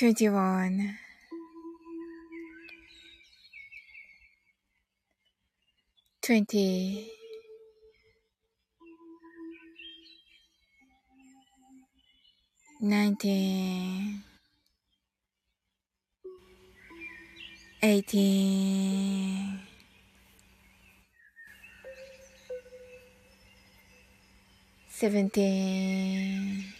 21 20 19 18 17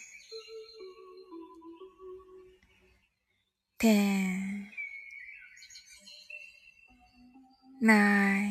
ten, nine,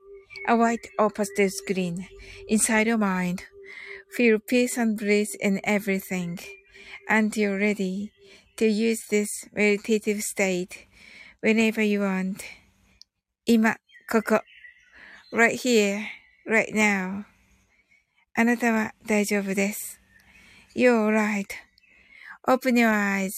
a white or pastel screen inside your mind. Feel peace and bliss in everything. And you're ready to use this meditative state whenever you want. 今、ここ。right here, right now. あなたは大丈夫です。You're right.Open your eyes.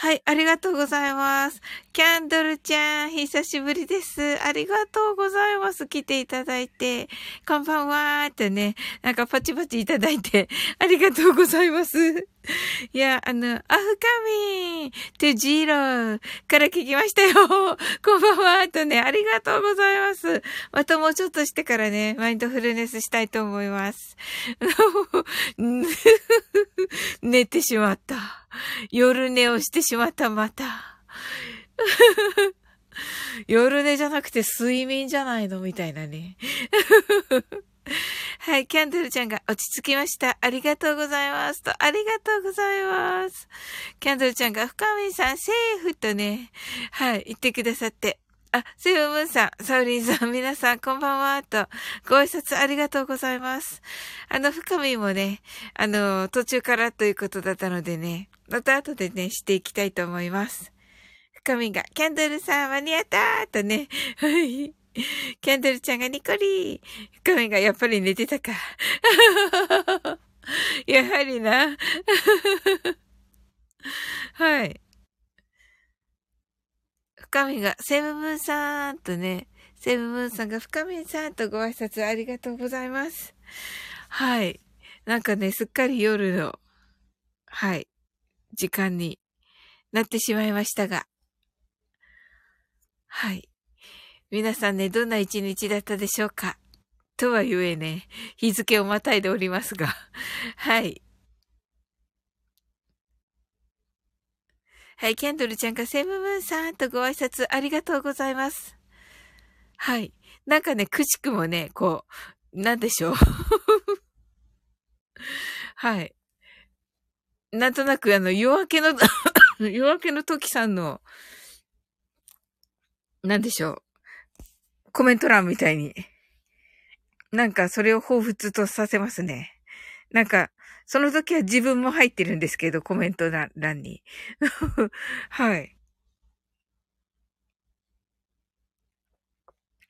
はい、ありがとうございます。キャンドルちゃん、久しぶりです。ありがとうございます。来ていただいて。こんばんはーってね、なんかパチパチいただいて、ありがとうございます。いや、あの、アフカミンとジーローから聞きましたよ。こんばんはあとね、ありがとうございます。またもうちょっとしてからね、マインドフルネスしたいと思います。寝てしまった。夜寝をしてしまった、また。夜寝じゃなくて睡眠じゃないの？みたいなね。はい、キャンドルちゃんが落ち着きました。ありがとうございます。と、ありがとうございます。キャンドルちゃんが深見さん、セーフとね、はい、言ってくださって。あ、セブムーンさん、サウリンさん、皆さん、こんばんは、と、ご挨拶ありがとうございます。あの、深見もね、あの、途中からということだったのでね、また後でね、していきたいと思います。深見が、キャンドルさん、間に合ったーとね、はい。キャンドルちゃんがニコリー。深見がやっぱり寝てたか。やはりな。はい。深みが、セブムーンさんとね、セブムーンさんが深みさんとご挨拶ありがとうございます。はい。なんかね、すっかり夜の、はい、時間になってしまいましたが。はい。皆さんね、どんな一日だったでしょうか？とはゆえね、日付をまたいでおりますが。はい。はい、キャンドルちゃんがセムムーンさんとご挨拶ありがとうございます。はい。なんかね、くしくもね、こう、なんでしょう？はい。なんとなくあの、夜明けの 夜明けの時さんの、なんでしょう？コメント欄みたいに。なんかそれを彷彿とさせますね。なんか、その時は自分も入ってるんですけど、コメント欄に。はい。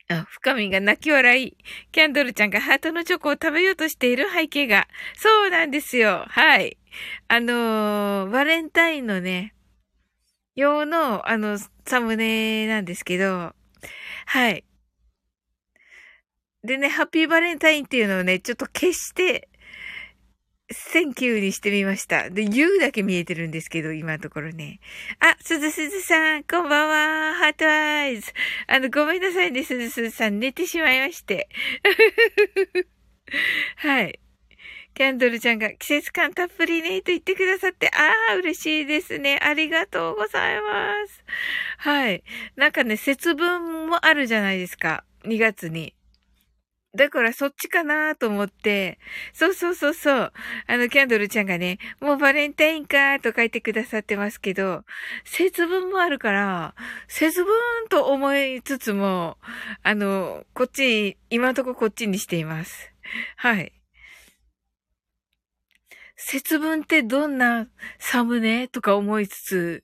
あ、深みが泣き笑い。キャンドルちゃんがハートのチョコを食べようとしている背景が。そうなんですよ。はい。あのー、バレンタインのね、用の、あの、サムネなんですけど、はい。でね、 Happy Valentine っていうのをね、ちょっと消して、 Thank you にしてみました。で、U だけ見えてるんですけど、今のところね。あ、すずすずさん、こんばんは。 Heart eyes。あの、ごめんなさいね、すずすずさん。寝てしまいまして。はい。キャンドルちゃんが季節感たっぷりね、と言ってくださって、ああ、嬉しいですね。ありがとうございます。はい。なんかね、節分もあるじゃないですか。2月に。だからそっちかなと思って、そうそうそうそう。あの、キャンドルちゃんがね、もうバレンタインかと書いてくださってますけど、節分もあるから、節分と思いつつも、あの、こっち、今んとここっちにしています。はい。節分ってどんなサムネとか思いつつ、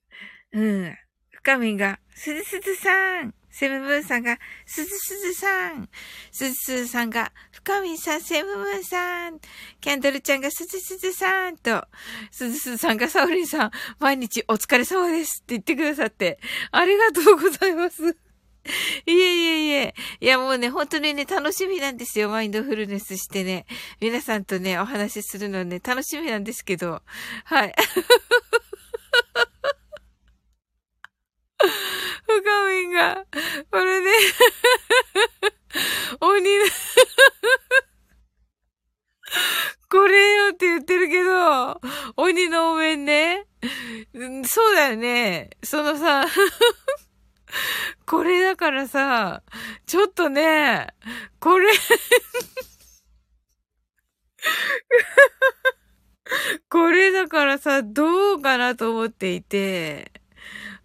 うん。深みが、すずすずさんセムブーンさんが、すずすずさん。すずすずさんが、深みさん、セムブーンさん。キャンドルちゃんが、すずすずさんと、すずすずさんが、サオリンさん、毎日お疲れ様ですって言ってくださって、ありがとうございます。いえいえいえ。いやもうね、本当にね、楽しみなんですよ。マインドフルネスしてね。皆さんとね、お話しするのね、楽しみなんですけど。はい。深みが、これね、鬼の これよって言ってるけど、鬼のお面ね。そうだよね。そのさ、これだからさ、ちょっとね、これこれだからさ、どうかなと思っていて、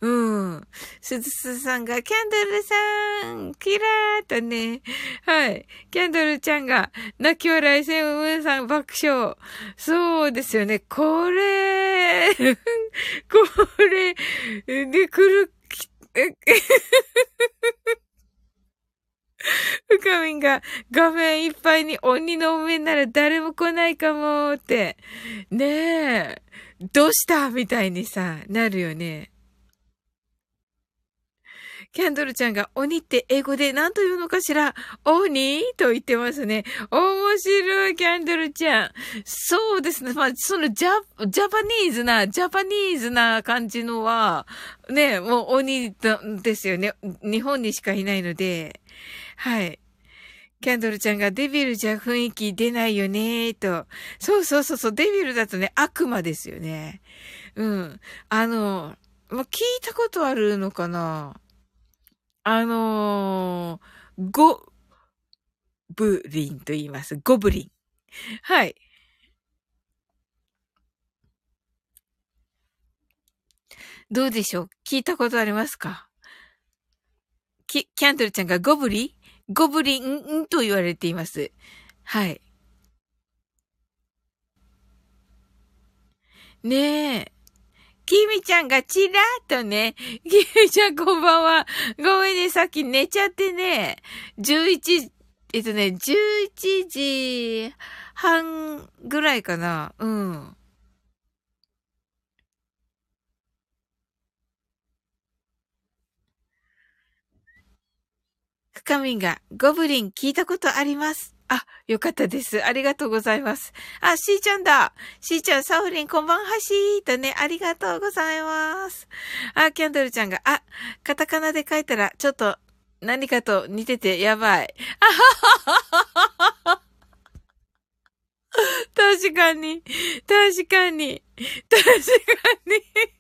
うん。すずすさんが、キャンドルさん、キラーとね。はい。キャンドルちゃんが、泣き笑いセブンさん爆笑。そうですよね。これ、これ、で、来る、え、深みんが画面いっぱいに鬼の上なら誰も来ないかもって。ねえ。どうした？みたいにさ、なるよね。キャンドルちゃんが鬼って英語で何と言うのかしら？鬼と言ってますね。面白い、キャンドルちゃん。そうですね。まあ、そのジャ、ジャパニーズな、ジャパニーズな感じのは、ね、もう鬼ですよね。日本にしかいないので。はい。キャンドルちゃんがデビルじゃ雰囲気出ないよねと。そうそうそうそう、デビルだとね、悪魔ですよね。うん。あの、ま聞いたことあるのかな？あのー、ゴブリンと言います。ゴブリン。はい。どうでしょう？聞いたことありますか？キキャンドルちゃんがゴブリ？ゴブリンと言われています。はい。ねえ。きみちゃんがちらっとね、きみちゃんこんばんは。ごめんね、さっき寝ちゃってね、11、えっとね、11時半ぐらいかな。うん。深みが、ゴブリン聞いたことあります。あ、よかったです。ありがとうございます。あ、しーちゃんだ。しーちゃん、サウリン、こんばんはしーとね、ありがとうございます。あ、キャンドルちゃんが、あ、カタカナで書いたら、ちょっと、何かと似ててやばい。あはははは確かに、確かに、確かに。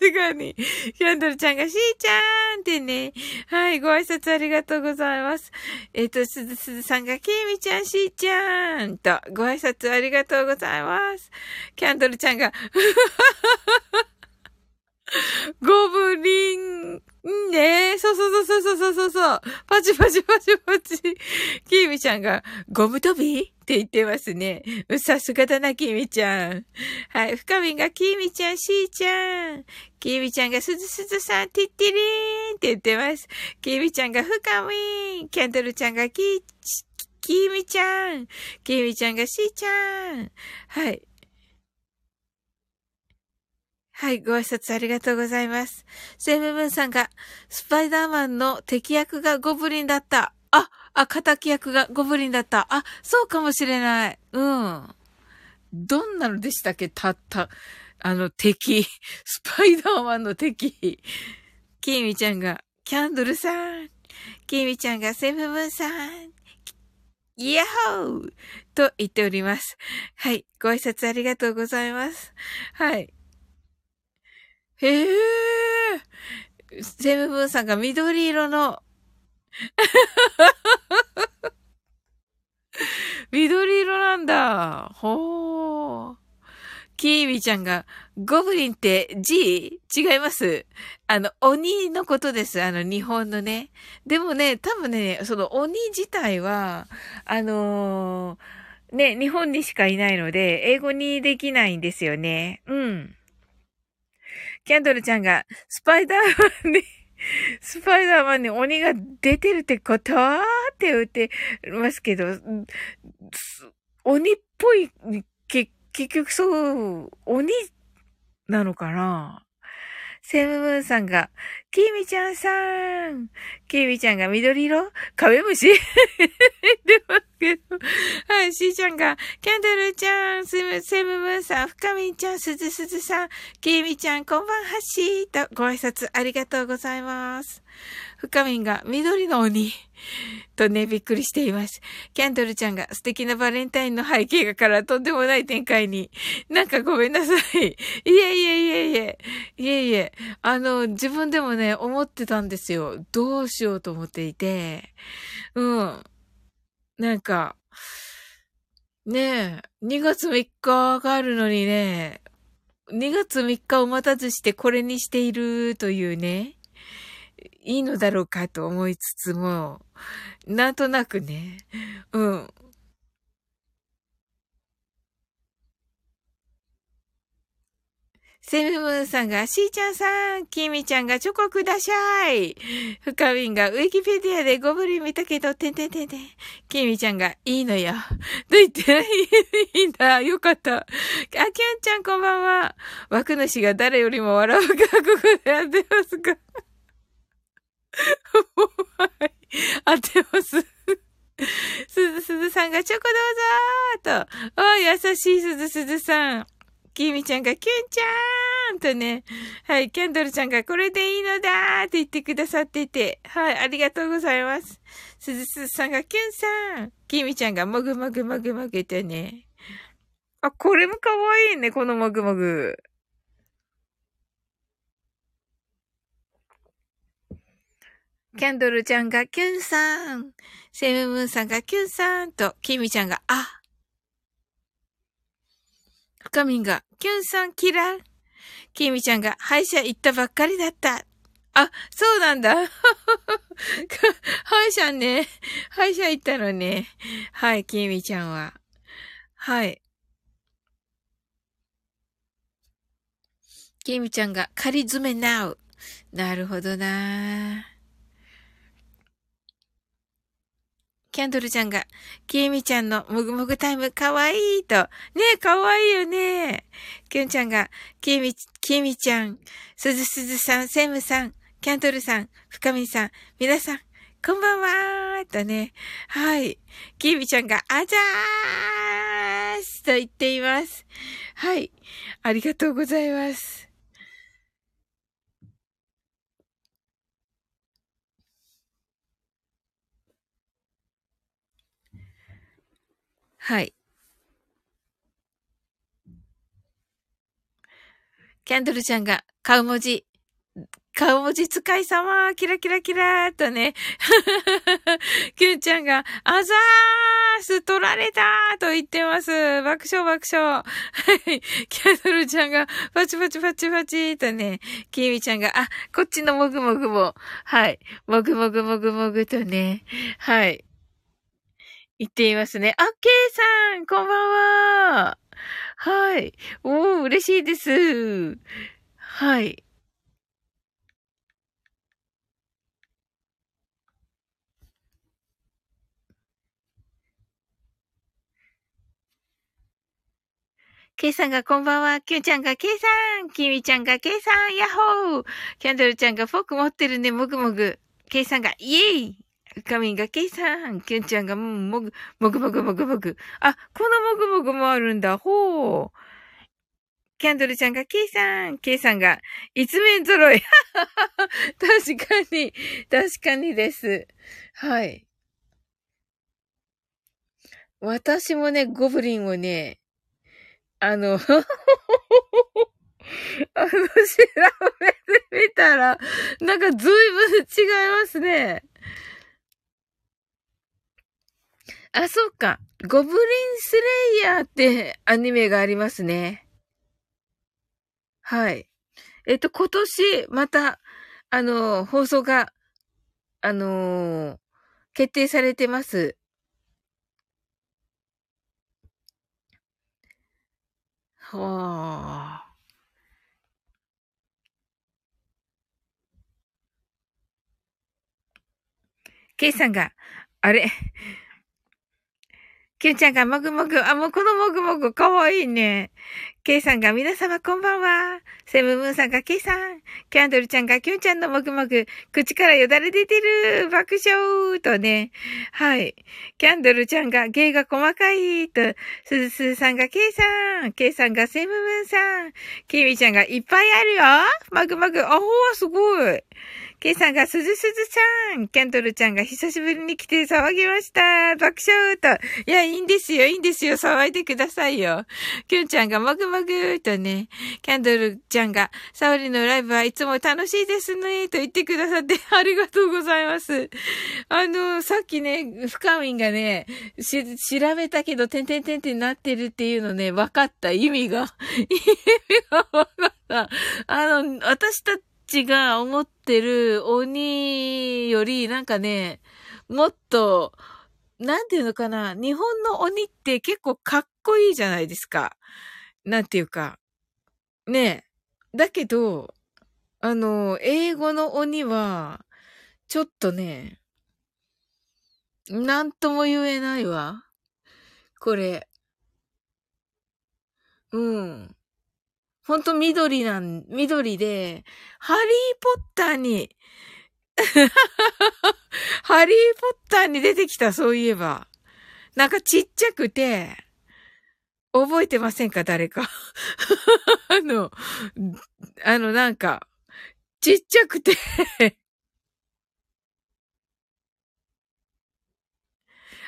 確かに。キャンドルちゃんがしーちゃーんってね。はい、ご挨拶ありがとうございます。えっ、ー、と、すずすずさんがきみちゃんしーちゃーんと、ご挨拶ありがとうございます。キャンドルちゃんが、ゴブリン、ねそうそうそうそうそうそうそう。パチパチパチパチ。キーミちゃんが、ゴム飛び？って言ってますね。さすがだな、キーミちゃん。はい。深みが、キーミちゃん、シーちゃん。キーミちゃんが、すずすずさん、ティッティリーンって言ってます。キーミちゃんが、深みキャンドルちゃんが、キー、キーミちゃん。キーミちゃんが、シーちゃん。はい。はい、ご挨拶ありがとうございます。セムブンさんが、スパイダーマンの敵役がゴブリンだった。あ、あ、敵役がゴブリンだった。あ、そうかもしれない。うん。どんなのでしたっけたった、あの敵。スパイダーマンの敵。キーミちゃんが、キャンドルさん。キーミちゃんが、セムブンさん。イヤホーと言っております。はい。ご挨拶ありがとうございます。はい。へえ。セムブンさんが緑色の 緑色なんだ。ほー。キーミちゃんが、ゴブリンって G? 違いますあの、鬼のことです。あの、日本のね。でもね、多分ね、その鬼自体は、あのー、ね、日本にしかいないので、英語にできないんですよね。うん。キャンドルちゃんが、スパイダーマンに スパイダーマンに鬼が出てるってことって言ってますけど、鬼っぽい、結局そう、鬼なのかな？セムムーンさんが、キミちゃんさん。キミちゃんが緑色？カメムシ？出ますけど。はい、シーちゃんが、キャンドルちゃん、セム、セムムーンさん、深みちゃん、すずすずさん、キミちゃん、こんばんはしーとご挨拶ありがとうございます。深みんが緑の鬼。とね、びっくりしています。キャンドルちゃんが素敵なバレンタインの背景画からとんでもない展開に。なんかごめんなさい。いえいえいえいえ。いえいえ。あの、自分でもね、ね思ってたんですよ。どうしようと思っていて。うん。なんか、ねえ、2月3日があるのにね、2月3日を待たずしてこれにしているというね。いいのだろうかと思いつつも、なんとなくね、うん。セムムーンさんが、しーちゃんさん、きみちゃんがチョコください。深みんが、ウィキペディアでゴブリン見たけど、てんてんてんてん。きみちゃんが、いいのよ。どう言っていいんだ。よかった。あ、きゅんちゃんこんばんは。枠主が誰よりも笑うか、ここでやってますかはい。当てます。すずすずさんがチョコどうぞーと。あ優しいすずすずさん。きみちゃんがキュンちゃーんとね。はい。キャンドルちゃんがこれでいいのだーって言ってくださってて。はい。ありがとうございます。すずすずさんがキュンさん。きみちゃんがもぐもぐもぐもぐとね。あ、これもかわいいね。このもぐもぐ。キャンドルちゃんがキュンさん。セムムーンさんがキュンさんと、キミちゃんがあ。深みんがキュンさんキラー。キミちゃんが歯医者行ったばっかりだった。あ、そうなんだ。歯医者ね。歯医者行ったのね。はい、キミちゃんは。はい。キミちゃんが仮詰めなう。なるほどなぁ。キャンドルちゃんが、きえみちゃんのもぐもぐタイムかわいいと。ねえ、かわいいよね。きゅんちゃんが、きえみ、きえみちゃん、すずすずさん、セムさん、キャンドルさん、深みさん、皆さん、こんばんはーとね。はい。きえみちゃんが、あざーすと言っています。はい。ありがとうございます。はい。キャンドルちゃんが、顔文字、顔文字使い様、キラキラキラーとね。キュンちゃんが、あざーす、取られたーと言ってます。爆笑爆笑。はい。キャンドルちゃんが、パチパチパチパチとね。キミちゃんが、あ、こっちのもぐもぐも。はい。もぐもぐもぐもぐとね。はい。言っていますね。あ、ケイさん、こんばんは。はい。おー、嬉しいです。はい。ケイさんがこんばんは。キュンちゃんがケイさん。キミちゃんがケイさん。ヤッホー。キャンドルちゃんがフォーク持ってるね。もぐもぐ。ケイさんがイエイ。かみがけいさん、きゅんちゃんがも、ぐ、もぐもぐもぐもぐ。あ、このもぐもぐもあるんだ。ほう。キャンドルちゃんが、ケイさん、ケイさんが、一面揃い。確かに、確かにです。はい。私もね、ゴブリンをね、あの、あの、調べてみたら、なんかずいぶん違いますね。あ、そっか。ゴブリンスレイヤーってアニメがありますね。はい。えっと、今年、また、あの、放送が、あのー、決定されてます。はあ。ケイさんが、あれ？キュンちゃんがもぐもぐ、あ、もうこのもぐもぐかわいいね。ケイさんが皆様こんばんは。セムムーンさんがケイさん。キャンドルちゃんがキュンちゃんのもぐもぐ。口からよだれ出てる。爆笑とね。はい。キャンドルちゃんが芸が細かいと。スズスーさんがケイさん。ケイさんがセムムーンさん。キミちゃんがいっぱいあるよ。もぐもぐ。あほー、すごい。ケイさんがすずすずさん。キャンドルちゃんが久しぶりに来て騒ぎました。爆笑と。いや、いいんですよ、いいんですよ。騒いでくださいよ。キュンちゃんがもぐもぐとね。キャンドルちゃんが、サオリのライブはいつも楽しいですね。と言ってくださって ありがとうございます。あの、さっきね、深みんがね、し、調べたけど、てんてんてんてんなってるっていうのね、分かった。意味が。意味が分かった。あの、私たち、が思ってる鬼より、なんかね、もっと、なんていうのかな、日本の鬼って結構かっこいいじゃないですか。なんていうか。ねえ。だけど、あの、英語の鬼は、ちょっとね、なんとも言えないわ。これ。うん。ほんと緑なん、緑で、ハリーポッターに ハリーポッターに出てきた、そういえば。なんかちっちゃくて、覚えてませんか誰か。あの、あのなんか、ちっちゃくて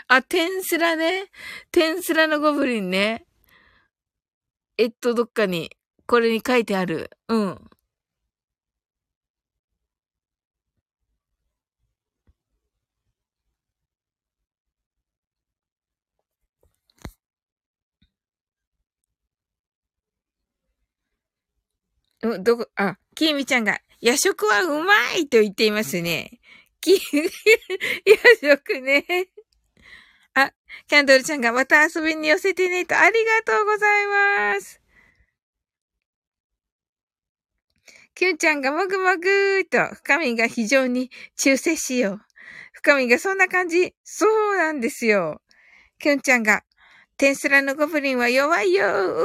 あ、テンスラね。テンスラのゴブリンね。えっと、どっかに、これに書いてある。うん。うん、どこ、あ、きみちゃんが、夜食はうまいと言っていますね。き、夜食ね。あ、キャンドルちゃんがまた遊びに寄せてねと、ありがとうございます。キュンちゃんがもぐもぐーと、深みが非常に中性しよう。深みがそんな感じ。そうなんですよ。キュンちゃんが、テンスラのゴブリンは弱いよう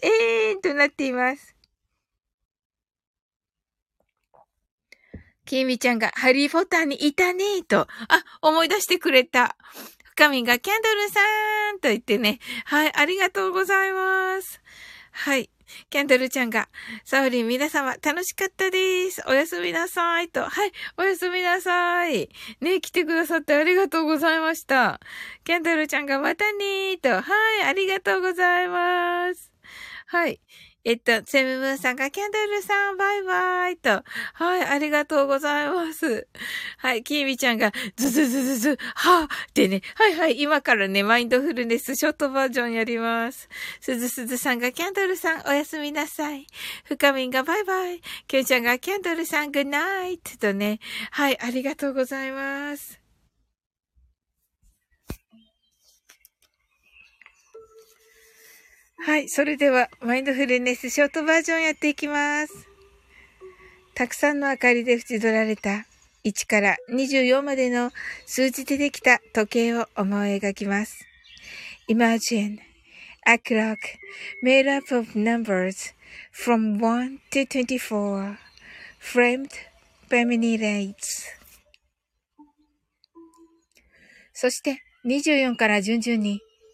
ー、えーとなっています。きみちゃんがハリーポッターにいたねーと、あ、思い出してくれた。深みがキャンドルさんと言ってね。はい、ありがとうございます。はい。キャンドルちゃんが、サオリン皆様楽しかったです。おやすみなさい。と。はい、おやすみなさい。ね、来てくださってありがとうございました。キャンドルちゃんがまたねーと。はい、ありがとうございます。はい。えっと、セムムーンさんがキャンドルさん、バイバイと。はい、ありがとうございます。はい、キーミちゃんが、ズズズズズ、はぁってね、はいはい、今からね、マインドフルネスショートバージョンやります。すずすずさんがキャンドルさん、おやすみなさい。深みんがバイバイ。キュンちゃんがキャンドルさん、グッナイトとね、はい、ありがとうございます。はい。それでは、マインドフルネスショートバージョンやっていきます。たくさんの明かりで縁取られた1から24までの数字でできた時計を思い描きます。Imagine a clock made up of numbers from 1 to 24 framed by many lights そして24から順々に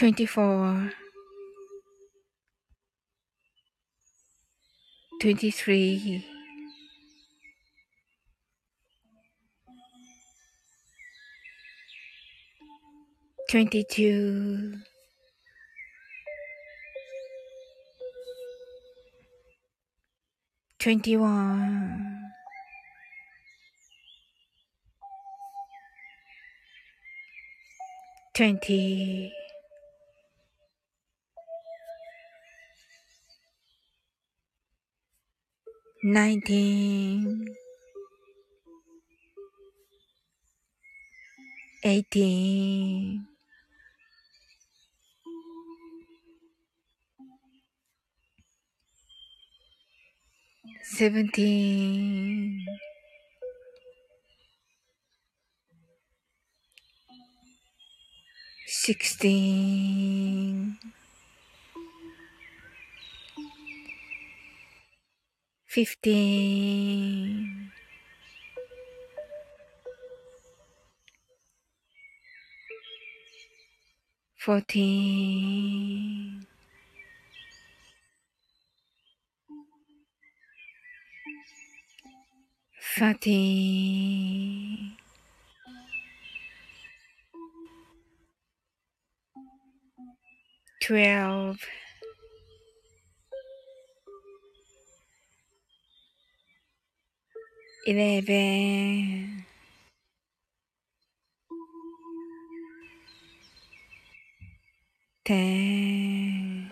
24 23 22 21 20 nineteen, eighteen, seventeen, sixteen. Fifteen, fourteen, thirteen, twelve, eleven, ten,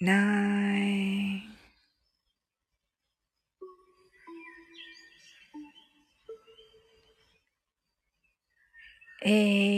nine, eight,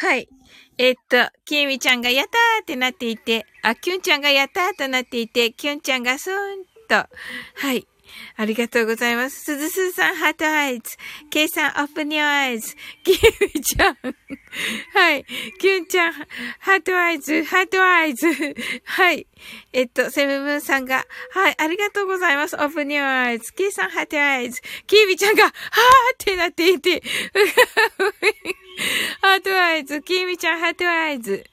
はい。えっと、きえみちゃんがやったーってなっていて、あ、きゅんちゃんがやったーとなっていて、きゅんちゃんがスーンと。はい。ありがとうございます。すずすずさん、 Heart eyes。ケイさん、 Open your eyes。きえみちゃん。はい。きゅんちゃん、 Heart eyes、Heart eyes。はい。えっと、セブブンさんが、はい、ありがとうございます。 Open your eyes。ケイさん、 Heart eyes。きえみちゃんが、はーってなっていて。Heart eyes、きえみちゃん、 Heart eyes。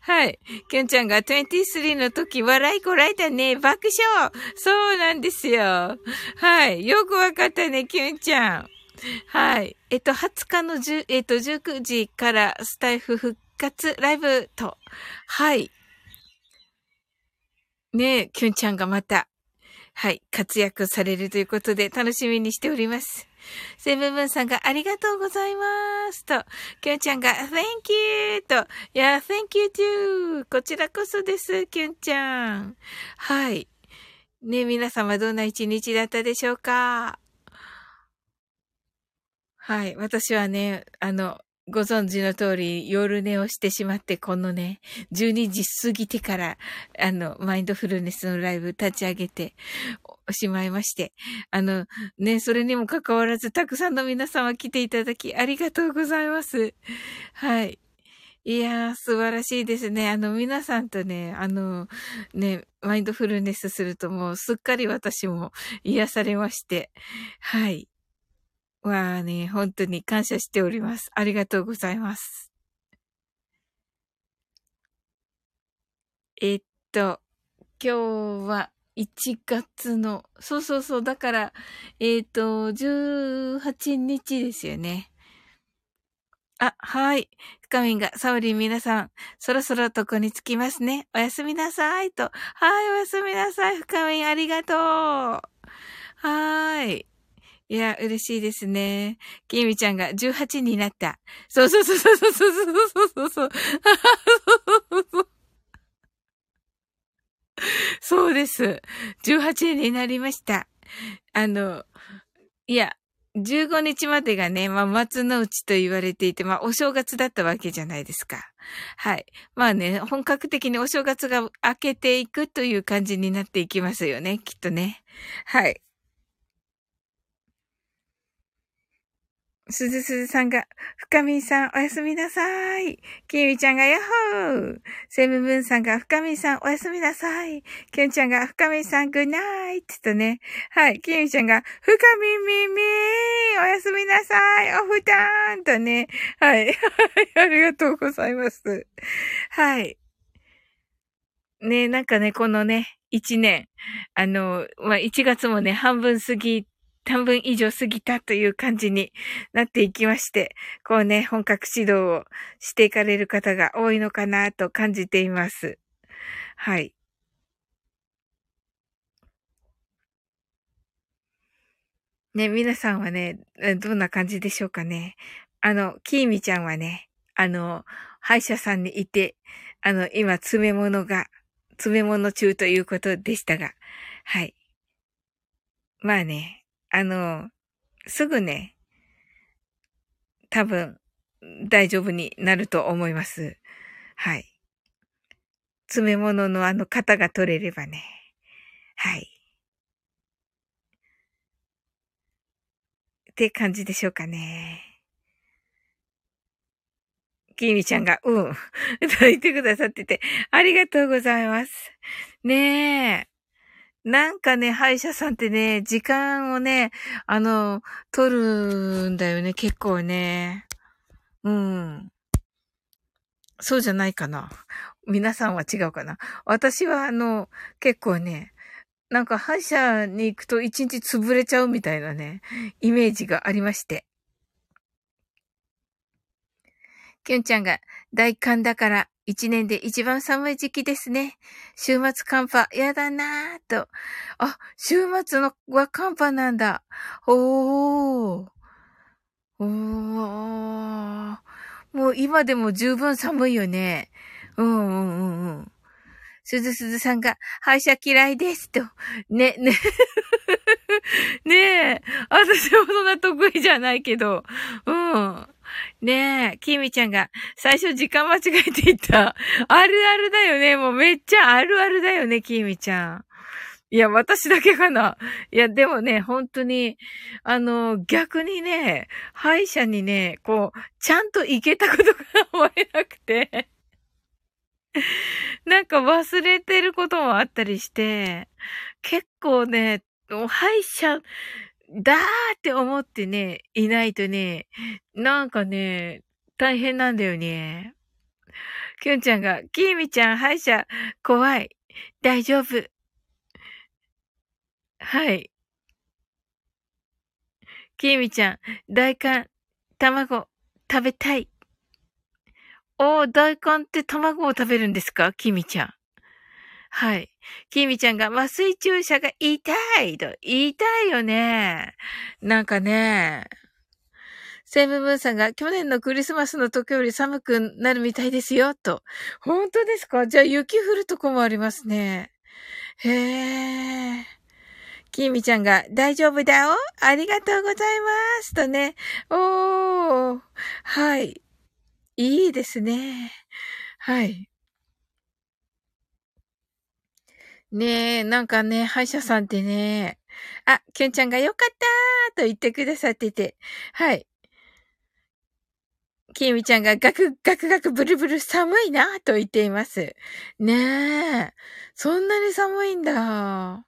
はい。きゅんちゃんが23の時、笑いこらえたね。爆笑。そうなんですよ。はい。よくわかったね、きゅんちゃん。はい。えっと、20日の10、えっと、19時からスタイフ復活ライブと。はい。ねえ、きゅんちゃんがまた、はい、活躍されるということで楽しみにしております。セブンブンさんがありがとうございます。と、きゅんちゃんが Thank you! と、いや、Thank you too! こちらこそです、きゅんちゃん。はい。ね皆様どんな一日だったでしょうか？はい。私はね、あの、ご存知の通り、夜寝をしてしまって、このね、12時過ぎてから、あの、マインドフルネスのライブ立ち上げてしまいまして、あの、ね、それにもかかわらず、たくさんの皆様来ていただき、ありがとうございます。はい。いやー、素晴らしいですね。あの、皆さんとね、あの、ね、マインドフルネスするともう、すっかり私も癒されまして、はい。わあね、本当に感謝しております。ありがとうございます。えっと、今日は1月の、そうそうそう、だから、えっと、18日ですよね。あ、はい。深みが、サオリン皆さん、そろそろ床に着きますね。おやすみなさい。と。はい、おやすみなさい。深みありがとう。はーい。いや、嬉しいですね。きみちゃんが18になった。そうそうそうそうそうそうそうそうそう。そうです。18になりました。あの、いや、15日までがね、まあ、松の内と言われていて、まあ、お正月だったわけじゃないですか。はい。まあね、本格的にお正月が明けていくという感じになっていきますよね、きっとね。はい。すずすずさんが、深みんさんおやすみなさい。きみちゃんがヤッホー。セブンブンさんが、深みんさんおやすみなさい。きゅんちゃんが、深みんさんグッナイトとね。はい。きみちゃんが、深みみみーおやすみなさい。おふたーんとね。はい。ありがとうございます。はい。ねなんかね、このね、一年、あの、まあ、1月もね、半分過ぎ半分以上過ぎたという感じになっていきまして、こうね、本格指導をしていかれる方が多いのかなと感じています。はい。ね、皆さんはね、どんな感じでしょうかね。あの、キーミちゃんはね、あの、歯医者さんにいて、あの、今、詰め物が、詰め物中ということでしたが、はい。まあね、あの、すぐね、多分、大丈夫になると思います。はい。詰め物のあの型が取れればね。はい。って感じでしょうかね。きみちゃんが、うん、と言ってくださってて、ありがとうございます。ねえ。なんかね、歯医者さんってね、時間をね、あの、取るんだよね、結構ね。うん。そうじゃないかな。皆さんは違うかな。私はあの、結構ね、なんか歯医者に行くと一日潰れちゃうみたいなね、イメージがありまして。きゅんちゃんが大寒だから一年で一番寒い時期ですね。週末寒波、やだなぁと。あ、週末のは寒波なんだ。おー。おー。もう今でも十分寒いよね。うんうんうんうん。すずすずさんが、歯医者嫌いですと。ね、ね。ねえ。私はそんな得意じゃないけど。うん。ねえ、きみちゃんが最初時間間違えていた。あるあるだよね。もうめっちゃあるあるだよね、きみちゃん。いや、私だけかな。いや、でもね、本当に、あの、逆にね、歯医者にね、こう、ちゃんと行けたことが思えなくて。なんか忘れてることもあったりして、結構ね、歯医者、だーって思ってね、いないとね、なんかね、大変なんだよね。きゅんちゃんが、きーみちゃん、歯医者、怖い。大丈夫。はい。きーみちゃん、大寒、卵、食べたい。おー、大寒って卵を食べるんですか？きーみちゃん。はい。きみちゃんが麻酔注射が痛いと。痛いたいよね。なんかね。セブブンさんが去年のクリスマスの時より寒くなるみたいですよ、と。本当ですか？じゃあ雪降るとこもありますね。へえ。きみちゃんが大丈夫だよありがとうございます。とね。おー。はい。いいですね。はい。ねえ、なんかね、歯医者さんってね、あ、きゅんちゃんがよかったーと言ってくださってて、はい。きみちゃんがガクガクガクブルブル寒いなと言っています。ねえ。そんなに寒いんだ。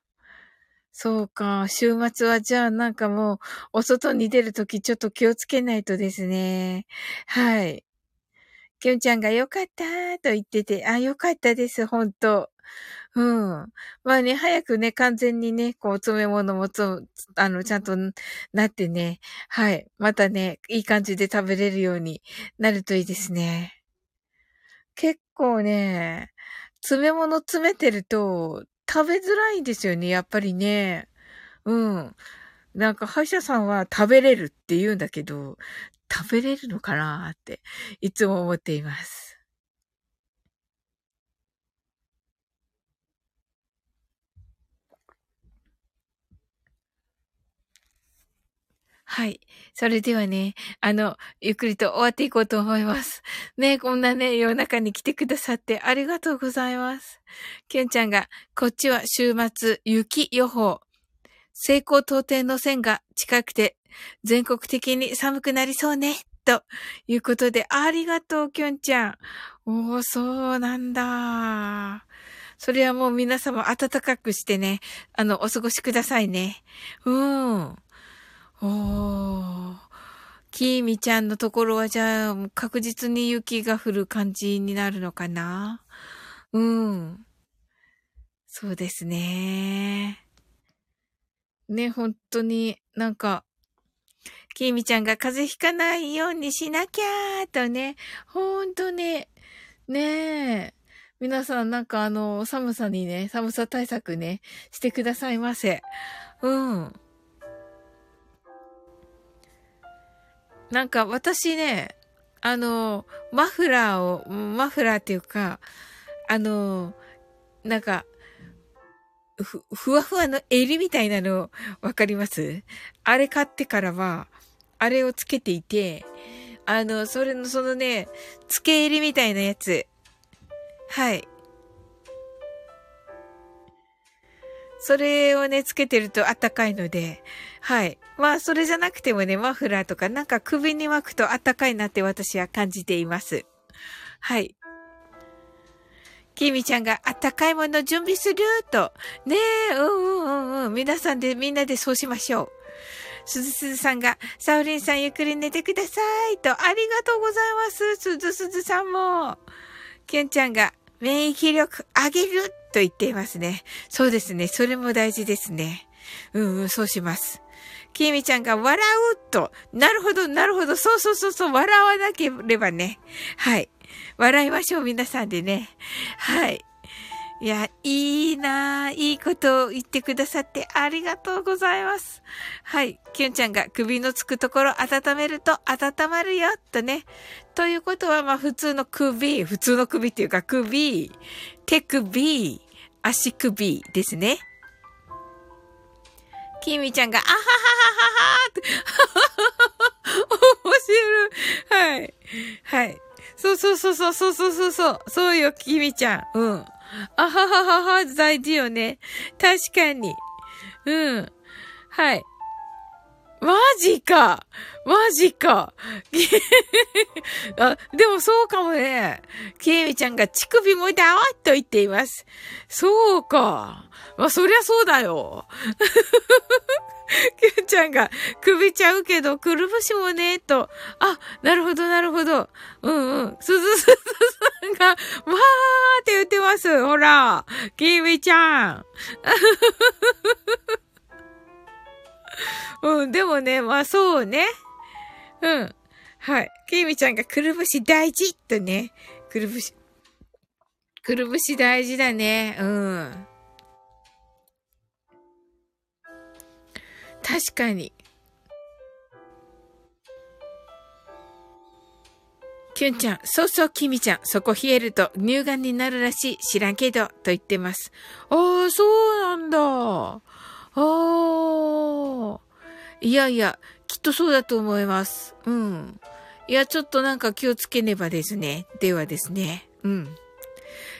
そうか。週末はじゃあなんかもう、お外に出るときちょっと気をつけないとですね。はい。きゅんちゃんがよかったと言ってて、あ、よかったです、本当うん。まあね、早くね、完全にね、こう、詰め物もつ、あの、ちゃんとなってね、はい。またね、いい感じで食べれるようになるといいですね。結構ね、詰め物詰めてると、食べづらいんですよね、やっぱりね。うん。なんか歯医者さんは食べれるって言うんだけど、食べれるのかなって、いつも思っています。はい。それではね、あの、ゆっくりと終わっていこうと思います。ね、こんなね、夜中に来てくださってありがとうございます。きゅんちゃんが、こっちは週末、雪予報。成功到底の線が近くて、全国的に寒くなりそうね。ということで、ありがとう、きゅんちゃん。おー、そうなんだ。それはもう皆様暖かくしてね、あの、お過ごしくださいね。うん。おー。きーみちゃんのところはじゃあ、確実に雪が降る感じになるのかな？うん。そうですね。ね、本当になんか、きみちゃんが風邪ひかないようにしなきゃーとね、ほんとね、ねえ。皆さんなんかあの、寒さにね、寒さ対策ね、してくださいませ。うん。なんか私ね、あの、マフラーを、マフラーっていうか、あの、なんか、ふ、ふわふわの襟みたいなのわかります？あれ買ってからは、あれをつけていて、あの、それの、そのね、つけ襟みたいなやつ。はい。それをね、つけてると暖かいので、はい。まあ、それじゃなくてもね、マフラーとかなんか首に巻くと暖かいなって私は感じています。はい。きみちゃんがあったかいもの準備すると。ねえ、うんうんうんうん。皆さんで、みんなでそうしましょう。すずすずさんが、サウリンさんゆっくり寝てくださいと、ありがとうございます。すずすずさんも。きゅんちゃんが、免疫力上げると言っていますね。そうですね。それも大事ですね。うんうん、そうします。きみちゃんが笑うと。なるほど、なるほど。そうそうそうそう。笑わなければね。はい。笑いましょう、皆さんでね。はい。いや、いいなぁ。いいことを言ってくださってありがとうございます。はい。きゅんちゃんが首のつくところ温めると温まるよ、とね。ということは、まあ普通の首、普通の首っていうか首、手首、足首ですね。きみちゃんが、あはははははって、面白い。はい。はい。そうそうそうそうそうそうそう。そうよ、きみちゃん。うん。あはははは、大事よね。確かに。うん。はい。マジかマジか あ、でもそうかもね。きえみちゃんが乳首もだわと言っています。そうか。まあ、そりゃそうだよ。きゅんちゃんが首ちゃうけど、くるぶしもね、と。あ、なるほど、なるほど。うんうん。すずすずさんが、わーって言ってます。ほら。きみちゃん。うん、でもね、まあそうね。うん。はい。きみちゃんがくるぶし大事とね。くるぶし。くるぶし大事だね。うん。確かに。きゅんちゃん、そうそう、きみちゃん、そこ冷えると乳がんになるらしい。知らんけど、と言ってます。ああ、そうなんだ。ああ。いやいや、きっとそうだと思います。うん。いや、ちょっとなんか気をつけねばですね。ではですね。うん。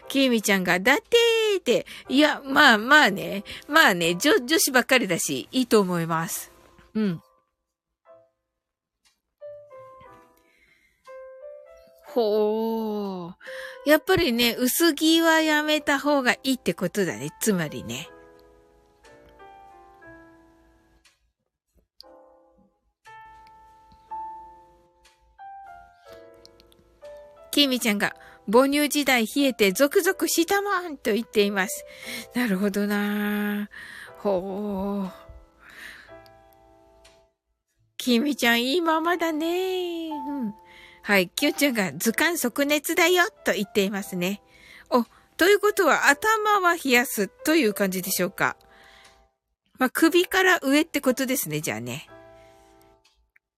きみちゃんが、だってーって、いや、まあまあね、まあね、女、女子ばっかりだし、いいと思います。うん。ほー。やっぱりね、薄着はやめた方がいいってことだね。つまりね。きみちゃんが、母乳時代冷えてゾクゾクしたもんと言っています。なるほどなほう。きみちゃんいいままだね。うん。はい。きゅんちゃんが図鑑即熱だよと言っていますね。お、ということは頭は冷やすという感じでしょうか。まあ、首から上ってことですね、じゃあね。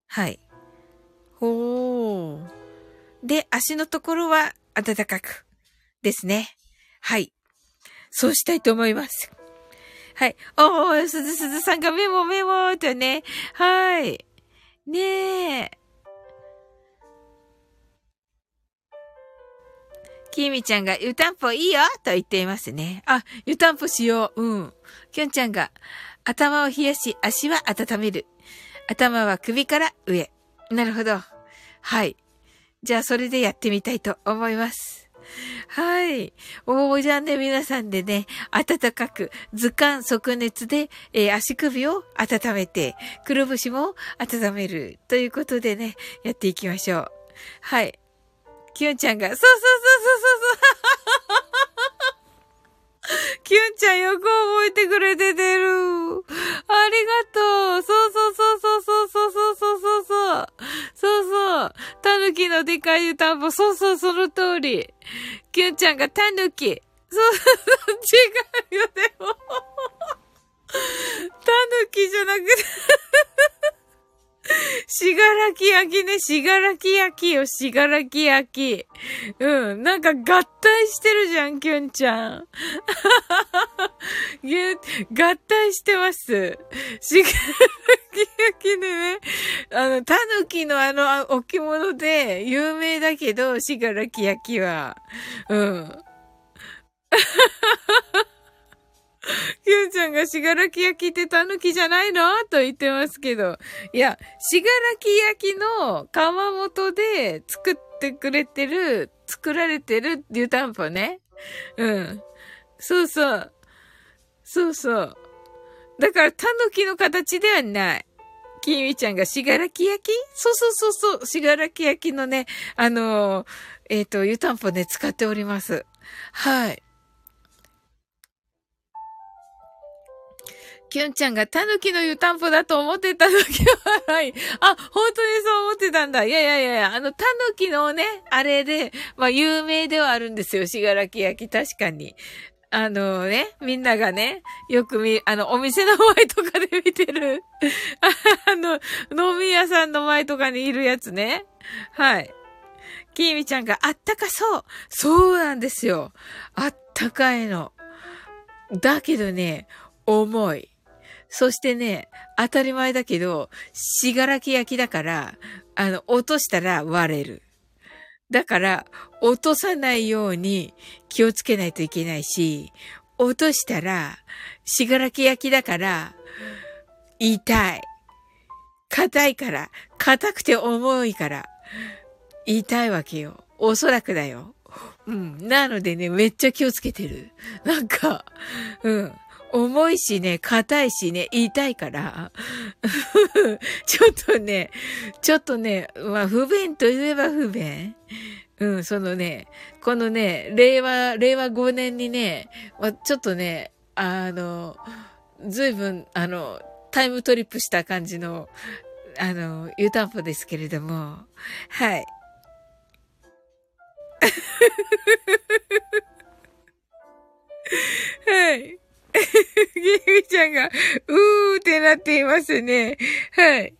はい。ほー。で、足のところは暖かく。ですね。はい。そうしたいと思います。はい。おー、すずすずさんがメモメモとね。はい。ねえ。きみちゃんが湯たんぽいいよと言っていますね。あ、湯たんぽしよう。うん。きょんちゃんが頭を冷やし足は温める。頭は首から上。なるほど。はい。じゃあそれでやってみたいと思います。はい。おー、じゃあね、皆さんでね、暖かく、図鑑即熱で、えー、足首を温めて、くるぶしも温める。ということでね、やっていきましょう。はい。きゅんちゃんが、そうそうそうそうそうそう キュンちゃんよく覚えてくれててる。ありがとう。そうそうそうそうそうそうそうそうそう。そうそう。タヌキのでかい湯たんぽ。そうそう、その通り。キュンちゃんがタヌキ。そうそうそう、違うよ、でも。タヌキじゃなくてしがらき焼きね、しがらき焼きよ、しがらき焼き。うん、なんか合体してるじゃん、きゅんちゃん。合体してます。しがらき焼きね、あの、たぬきのあの置物で有名だけど、しがらき焼きは。うん。きゅんちゃんがしがらき焼きってたぬきじゃないの？と言ってますけど。いや、しがらき焼きの窯元で作ってくれてる、作られてる湯たんぽね。うん。そうそう。そうそう。だから、たぬきの形ではない。きみちゃんがしがらき焼き？そうそうそうそう。しがらき焼きのね、あのー、えっ、ー、と、湯たんぽね、使っております。はい。キュンちゃんがタヌキの湯たんぽだと思ってた時は笑い。あ、本当にそう思ってたんだ。いやいやいやいや、あの、タヌキのね、あれで、まあ、有名ではあるんですよ。しがらき焼き、確かに。あのね、みんながね、よく見、あの、お店の前とかで見てる、あの、飲み屋さんの前とかにいるやつね。はい。きーみちゃんがあったかそう。そうなんですよ。あったかいの。だけどね、重い。そしてね、当たり前だけど、しがらき焼きだから、あの、落としたら割れる。だから、落とさないように気をつけないといけないし、落としたら、しがらき焼きだから、痛い。硬いから、硬くて重いから、痛いわけよ。おそらくだよ。うん。なのでね、めっちゃ気をつけてる。なんか、うん。重いしね、硬いしね、痛いから、ちょっとね、ちょっとね、まあ不便といえば不便。うん、そのね、このね、令和、令和5年にね、まあ、ちょっとね、あの、ずいぶん、あの、タイムトリップした感じの、あの、湯たんぽですけれども、はい。はい。ゲミちゃんが、うーってなっていますね。はい。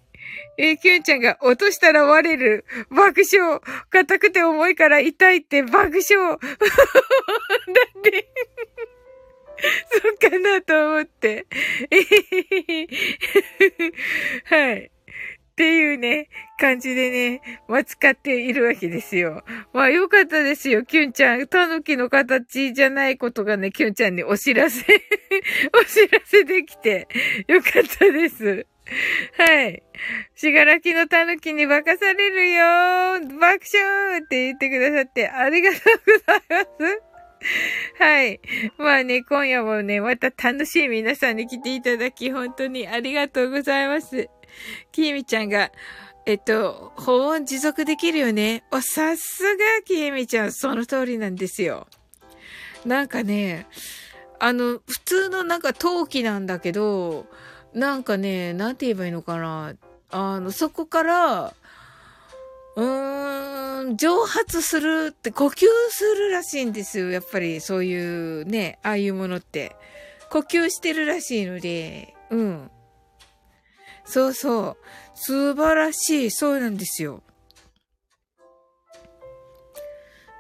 えー、キュンちゃんが落としたら割れる。爆笑。硬くて重いから痛いって爆笑。だ ってそうかなと思って。はい。っていうね、感じでね、まあ、使っているわけですよ。まあ、よかったですよ、キュンちゃん。タヌキの形じゃないことがね、キュンちゃんにお知らせ お知らせできて、よかったです。はい。しがらきのタヌキに化かされるよ爆笑って言ってくださってありがとうございます。はい。まあね、今夜もね、また楽しい皆さんに来ていただき、本当にありがとうございます。きえみちゃんが、えっと、保温持続できるよね。お、さすが、きえみちゃん、その通りなんですよ。なんかね、あの、普通のなんか陶器なんだけど、なんかね、なんて言えばいいのかな。あの、そこから、うーん、蒸発するって、呼吸するらしいんですよ。やっぱり、そういうね、ああいうものって。呼吸してるらしいので、うん。そうそう。素晴らしい。そうなんですよ。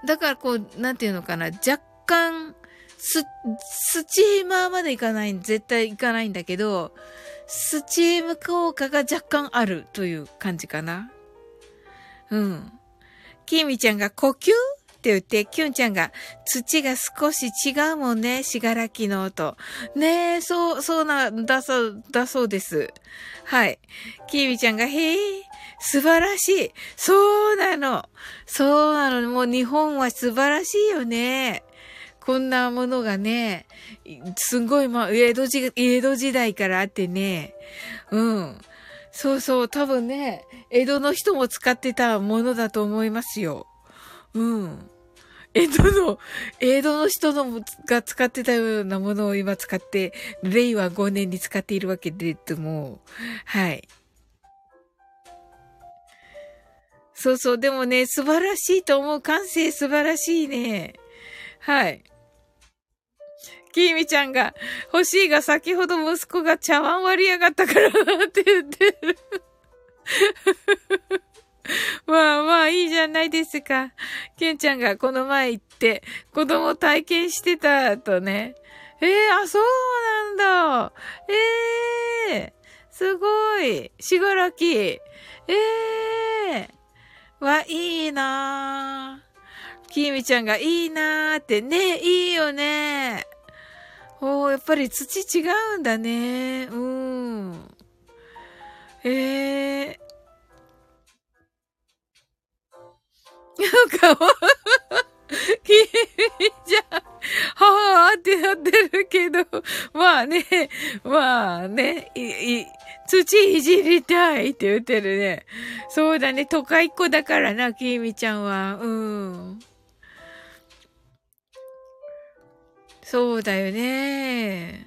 だからこう、なんていうのかな。若干、ス、スチーマーまでいかない、絶対いかないんだけど、スチーム効果が若干あるという感じかな。うん。キミちゃんが呼吸？って言って、キュンちゃんが、土が少し違うもんね、しがらきの音。ねえ、そう、そうなだそう、だそうです。はい。キーミちゃんが、へえ、素晴らしい。そうなの。そうなの。もう日本は素晴らしいよね。こんなものがね、すんごい、まあ、江戸時、江戸時代からあってね。うん。そうそう、多分ね、江戸の人も使ってたものだと思いますよ。うん。江戸の、江戸の人のが使ってたようなものを今使って、令和5年に使っているわけで、とも、はい。そうそう。でもね、素晴らしいと思う。感性素晴らしいね。はい。きーみちゃんが、欲しいが先ほど息子が茶碗割りやがったからって言ってる。まあまあいいじゃないですか。けんちゃんがこの前行って子供体験してたとね。ええー、あ、そうなんだ。ええー、すごい。しがらき。ええー、わ、いいなぁ。きみちゃんがいいなーってね、いいよね。おー、やっぱり土違うんだね。うん。ええなんか、きみちゃん、はぁーってなってるけど、まあね、まあね、い、い、土いじりたいって言ってるね。そうだね、都会っ子だからな、きみちゃんは。うん。そうだよね。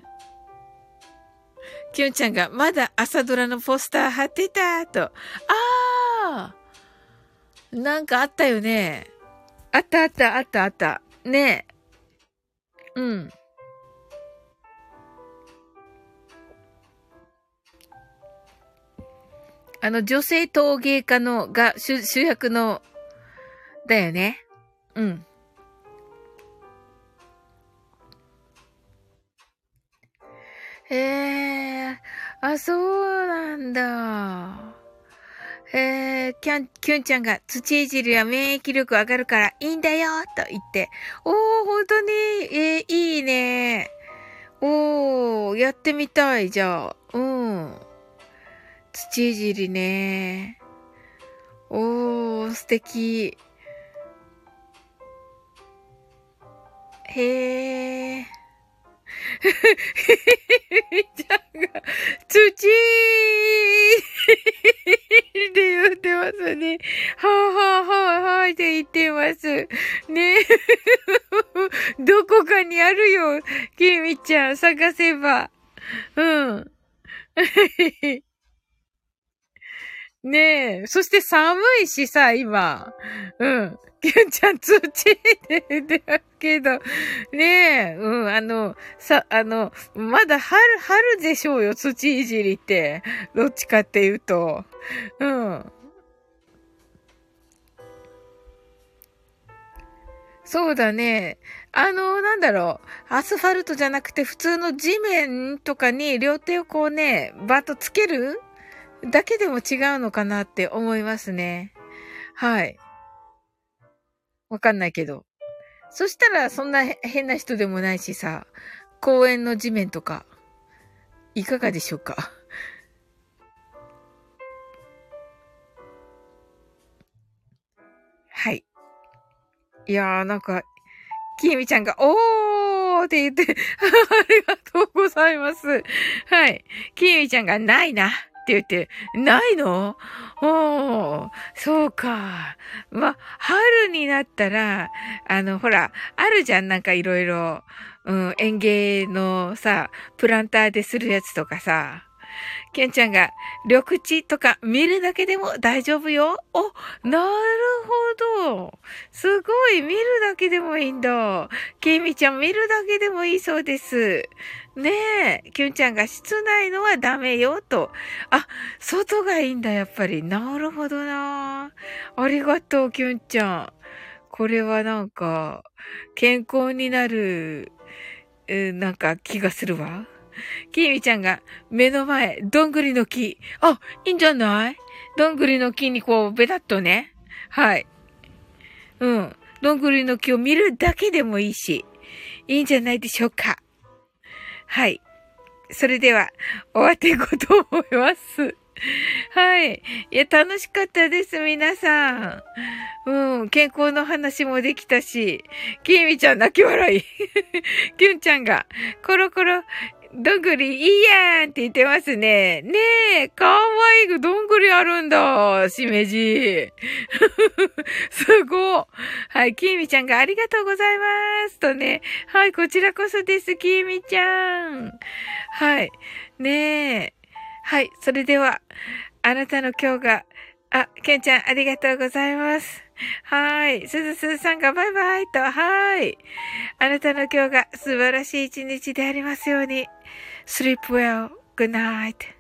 きゅんちゃんが、まだ朝ドラのポスター貼ってた、と。ああなんかあったよね。あったあったあったあった。ねえ。うん。あの、女性陶芸家の、が主主役の、だよね。うん。へえ、あ、そうなんだ。えー、キャン、キュンちゃんが土いじりは免疫力上がるからいいんだよと言って。おー、本当に、えー、いいね。おー、やってみたい、じゃあ。うん。土いじりね。おー、素敵。へー。ち ゃんが、土って言ってますね。はぁはぁはぁはぁって言ってます。ねどこかにあるよ。きみちゃん、探せば。うん。ねえ。そして寒いしさ、今。うん。きゅんちゃん土って言ってるけど。ねえ。うん。あの、さ、あの、まだ春、春でしょうよ、土いじりって。どっちかっていうと。うん。そうだね。あの、なんだろう。アスファルトじゃなくて普通の地面とかに両手をこうね、バッとつけるだけでも違うのかなって思いますね。はい。わかんないけど。そしたらそんな変な人でもないしさ、公園の地面とか、いかがでしょうか？はい。いやーなんか、きえみちゃんが、おーって言って ありがとうございます。はい。きえみちゃんが、ないな。って言って、ないの？おー、そうか。ま、春になったら、あの、ほら、あるじゃん、なんかいろいろ、うん、園芸のさ、プランターでするやつとかさ。ケンちゃんが、緑地とか見るだけでも大丈夫よ。お、なるほど。すごい、見るだけでもいいんだ。ケイミちゃん見るだけでもいいそうです。ねえ、キュンちゃんが室内のはダメよ、と。あ、外がいいんだ、やっぱり。なるほどな。ありがとう、キュンちゃん。これはなんか、健康になる、なんか気がするわ。きみちゃんが目の前、どんぐりの木。あ、いいんじゃない？どんぐりの木にこう、ベタっとね。はい。うん。どんぐりの木を見るだけでもいいし、いいんじゃないでしょうか。はい。それでは、終わっていこうと思います。はい。いや、楽しかったです、皆さん。うん、健康の話もできたし、きみちゃん泣き笑い。きゅんちゃんが、コロコロ、どんぐりいいやんって言ってますね。ねえ、かわいいどんぐりあるんだ。しめじ。すごはい、きみちゃんがありがとうございますとね。はい、こちらこそです、きみちゃん。はい。ねえ。はい、それでは、あなたの今日があ、ケンちゃん、ありがとうございます。はい。すずすずさんがバイバイと、はい。あなたの今日が素晴らしい一日でありますように。Sleep well. good night.